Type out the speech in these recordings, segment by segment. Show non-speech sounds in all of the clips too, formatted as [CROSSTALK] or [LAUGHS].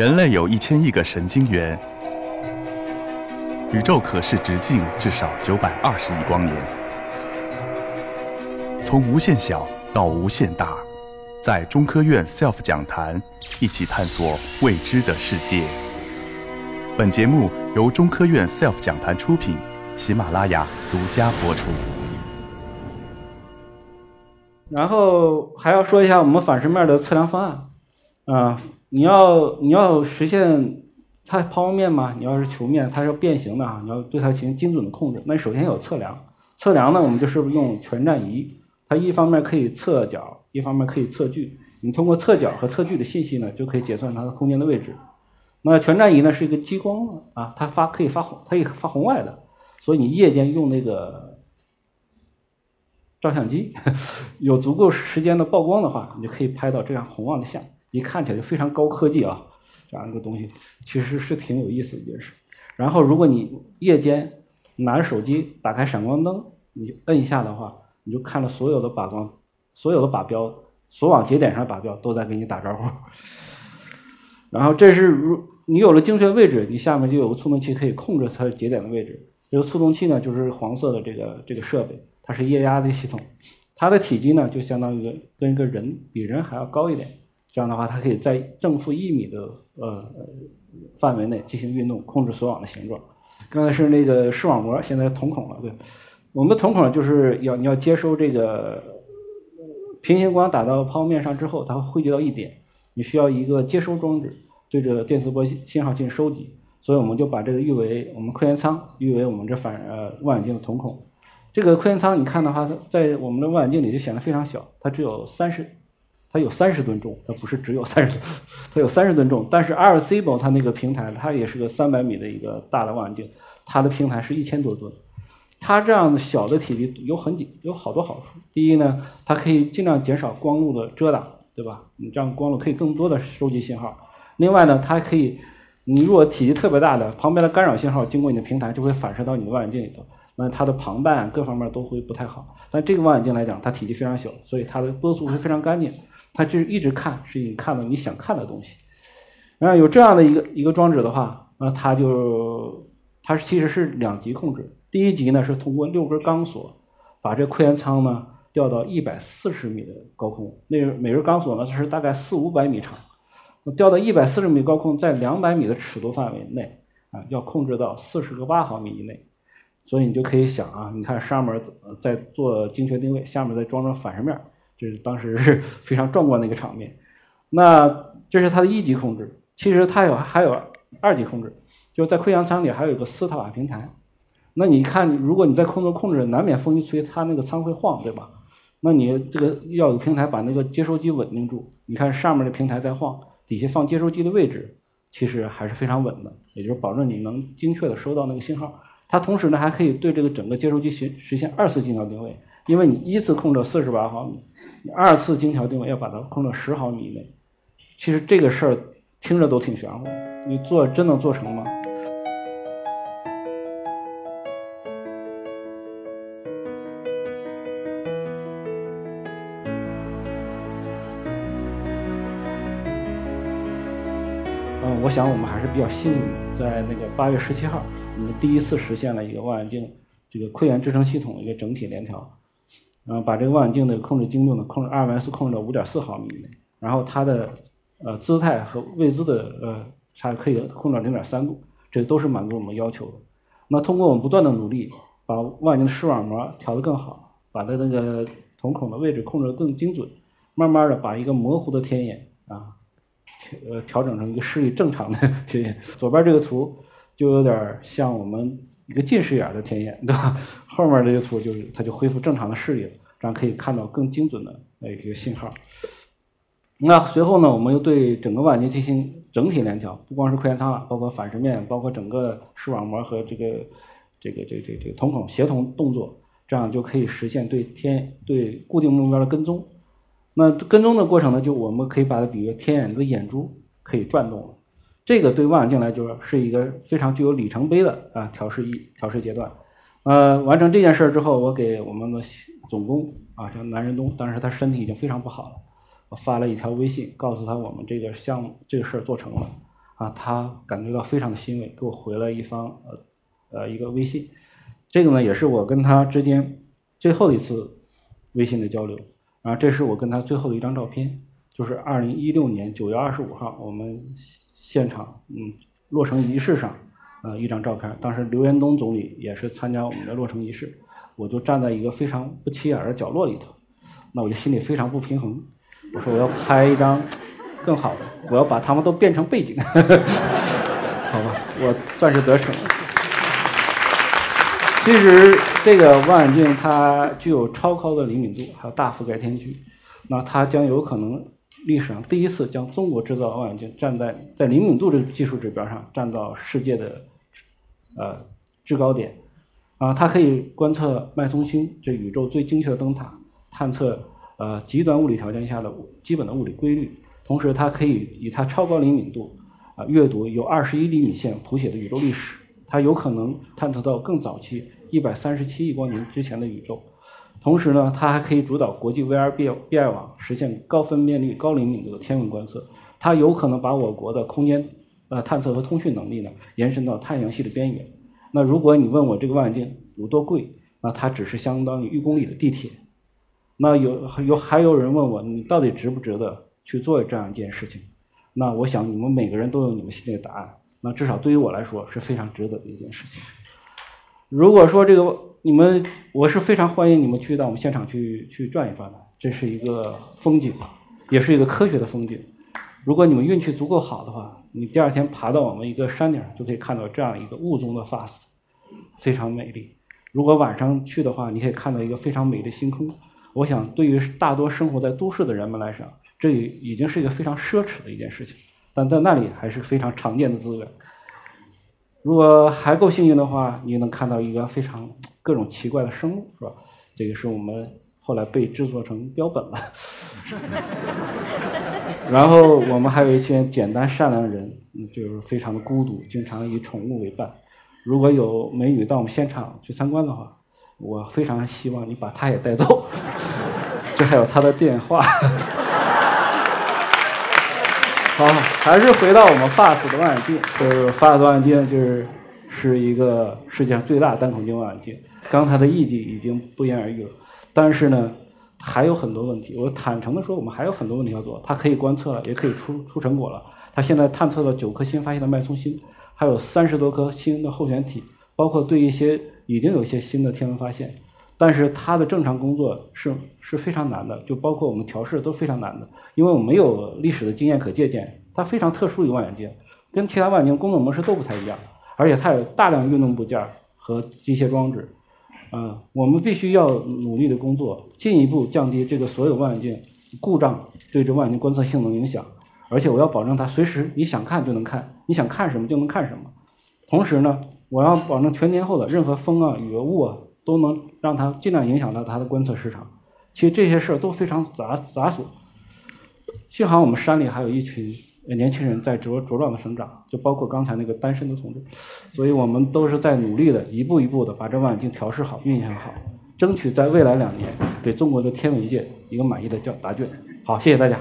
人类有一千亿个神经元，宇宙可视直径至少九百二十亿光年。从无限小到无限大，在中科院 SELF 讲坛一起探索未知的世界。本节目由中科院 SELF 讲坛出品，喜马拉雅独家播出。然后还要说一下我们反射面的测量方案，啊，你要你要实现它抛面嘛，你要是球面，它要变形的啊，你要对它进行精准的控制，那首先有测量，测量呢，我们就是用全站仪，它一方面可以测角，一方面可以测距，你通过测角和测距的信息呢，就可以结算它的空间的位置。那全站仪呢是一个激光啊，它发可以发红，它可以发红外的，所以你夜间用那个。照相机 [LAUGHS] 有足够时间的曝光的话，你就可以拍到这样红旺的相，一看起来就非常高科技啊！这样一个东西其实是挺有意思的一件事。然后，如果你夜间拿着手机打开闪光灯，你摁一下的话，你就看到所有的靶光、所有的靶标、所往节点上靶标都在给你打招呼。然后，这是如你有了精确位置，你下面就有个触动器可以控制它节点的位置。这个触动器呢，就是黄色的这个这个设备。它是液压的系统，它的体积呢就相当于跟一个人比人还要高一点。这样的话，它可以在正负一米的呃范围内进行运动，控制锁网的形状。刚才是那个视网膜，现在瞳孔了。对，我们的瞳孔就是要你要接收这个平行光打到抛物面上之后，它会汇集到一点，你需要一个接收装置对着电磁波信号进行收集。所以我们就把这个誉为我们科研舱，誉为我们这反呃望远镜的瞳孔。这个科研舱你看的话，在我们的望远镜里就显得非常小，它只有三十，它有三十吨重，它不是只有三十，它有三十吨重。但是 r c b o 它那个平台，它也是个三百米的一个大的望远镜，它的平台是一千多吨。它这样的小的体积有很几有好多好处。第一呢，它可以尽量减少光路的遮挡，对吧？你这样光路可以更多的收集信号。另外呢，它可以，你如果体积特别大的，旁边的干扰信号经过你的平台就会反射到你的望远镜里头。那它的旁瓣各方面都会不太好，但这个望远镜来讲，它体积非常小，所以它的波速会非常干净。它就是一直看，是你看到你想看的东西。然后有这样的一个一个装置的话，那它就它其实是两级控制。第一级呢是通过六根钢索把这科研舱呢吊到一百四十米的高空，那每根钢索呢是大概四五百米长，吊到一百四十米高空，在两百米的尺度范围内啊，要控制到四十个八毫米以内。所以你就可以想啊，你看上面在做精确定位，下面再装上反射面，这是当时是 [LAUGHS] 非常壮观的一个场面。那这是它的一级控制，其实它有还有二级控制，就在溃疡舱里还有一个斯塔瓦平台。那你看，如果你在空中控制，难免风一吹，它那个舱会晃，对吧？那你这个要有平台把那个接收机稳定住。你看上面的平台在晃，底下放接收机的位置其实还是非常稳的，也就是保证你能精确的收到那个信号。它同时呢，还可以对这个整个接收机实实现二次精调定位，因为你一次控制四十八毫米，你二次精调定位要把它控制十毫米以内。其实这个事儿听着都挺玄乎，你做真能做成吗？嗯，我想我们还是比较幸运，在那个八月十七号。我们第一次实现了一个望远镜这个窥源支撑系统一个整体联调，然后把这个望远镜的控制精度呢控制 RMS 控制到五点四毫米以内，然后它的呃姿态和位置的呃差可以控制到零点三度，这都是满足我们要求的。那通过我们不断的努力，把望远镜的视网膜调得更好，把它那个瞳孔的位置控制得更精准，慢慢的把一个模糊的天眼啊，呃调整成一个视力正常的 [LAUGHS] 天眼。左边这个图。就有点像我们一个近视眼的天眼，对吧？后面这个图就是它就恢复正常的视力了，这样可以看到更精准的那一个信号。那随后呢，我们又对整个望远镜进行整体联调，不光是窥源舱了，包括反射面，包括整个视网膜和这个这个这这这个瞳孔协同动作，这样就可以实现对天对固定目标的跟踪。那跟踪的过程呢，就我们可以把它比喻天眼的眼珠可以转动了。这个对望远镜来就是是一个非常具有里程碑的啊调试一调试阶段，呃，完成这件事儿之后，我给我们的总工啊叫南仁东，当时他身体已经非常不好了，我发了一条微信告诉他我们这个项目这个事儿做成了，啊，他感觉到非常的欣慰，给我回了一方呃呃一个微信。这个呢，也是我跟他之间最后一次微信的交流。然后这是我跟他最后的一张照片，就是二零一六年九月二十五号我们现场嗯落成仪式上呃一张照片。当时刘延东总理也是参加我们的落成仪式，我就站在一个非常不起眼的角落里头，那我就心里非常不平衡。我说我要拍一张更好的，我要把他们都变成背景，[LAUGHS] 好吧，我算是得逞了。其实这个望远镜它具有超高的灵敏度，还有大覆盖天区，那它将有可能历史上第一次将中国制造望远镜站在在灵敏度这技术指标上站到世界的呃制高点，啊，它可以观测脉冲星这宇宙最精确的灯塔，探测呃极端物理条件下的基本的物理规律，同时它可以以它超高灵敏度啊阅读由二十一厘米线谱写的宇宙历史。它有可能探测到更早期一百三十七亿光年之前的宇宙，同时呢，它还可以主导国际 V R B B I 网，实现高分辨率、高灵敏度的天文观测。它有可能把我国的空间呃探测和通讯能力呢延伸到太阳系的边缘。那如果你问我这个望远镜有多贵，那它只是相当于一公里的地铁。那有有还有人问我，你到底值不值得去做这样一件事情？那我想你们每个人都有你们心里的答案。那至少对于我来说是非常值得的一件事情。如果说这个你们，我是非常欢迎你们去到我们现场去去转一转的，这是一个风景，也是一个科学的风景。如果你们运气足够好的话，你第二天爬到我们一个山顶，就可以看到这样一个雾中的 FAST，非常美丽。如果晚上去的话，你可以看到一个非常美的星空。我想，对于大多生活在都市的人们来讲，这已经是一个非常奢侈的一件事情。但在那里还是非常常见的资源。如果还够幸运的话，你能看到一个非常各种奇怪的生物，是吧？这个是我们后来被制作成标本了。[LAUGHS] 然后我们还有一些简单善良的人，就是非常的孤独，经常以宠物为伴。如果有美女到我们现场去参观的话，我非常希望你把她也带走。[LAUGHS] 这还有她的电话。[LAUGHS] 好，还是回到我们 FAST 的望远镜，就是 FAST 望远镜就是是一个世界上最大的单孔径望远镜。刚才的意义已经不言而喻了，但是呢，还有很多问题。我坦诚的说，我们还有很多问题要做。它可以观测了，也可以出出成果了。它现在探测了九颗新发现的脉冲星，还有三十多颗新的候选体，包括对一些已经有一些新的天文发现。但是它的正常工作是是非常难的，就包括我们调试都非常难的，因为我们没有历史的经验可借鉴。它非常特殊一个望远镜，跟其他望远镜工作模式都不太一样，而且它有大量运动部件和机械装置。嗯，我们必须要努力的工作，进一步降低这个所有望远镜故障对这望远镜观测性能影响。而且我要保证它随时你想看就能看，你想看什么就能看什么。同时呢，我要保证全天候的任何风啊、雨啊、雾啊。都能让它尽量影响到它的观测时长。其实这些事儿都非常杂杂琐。幸好我们山里还有一群年轻人在茁茁壮的成长，就包括刚才那个单身的同志。所以我们都是在努力的，一步一步的把这望远镜调试好、运行好，争取在未来两年给中国的天文界一个满意的教答卷。好，谢谢大家。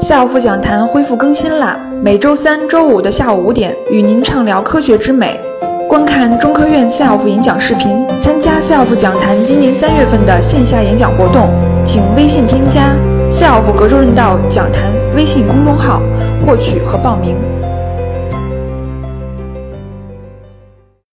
夏奥夫讲坛恢复更新啦！每周三、周五的下午五点，与您畅聊科学之美。观看中科院夏奥夫演讲视频，参加夏奥夫讲坛今年三月份的线下演讲活动，请微信添加“赛尔福格州论道讲坛”微信公众号，获取和报名。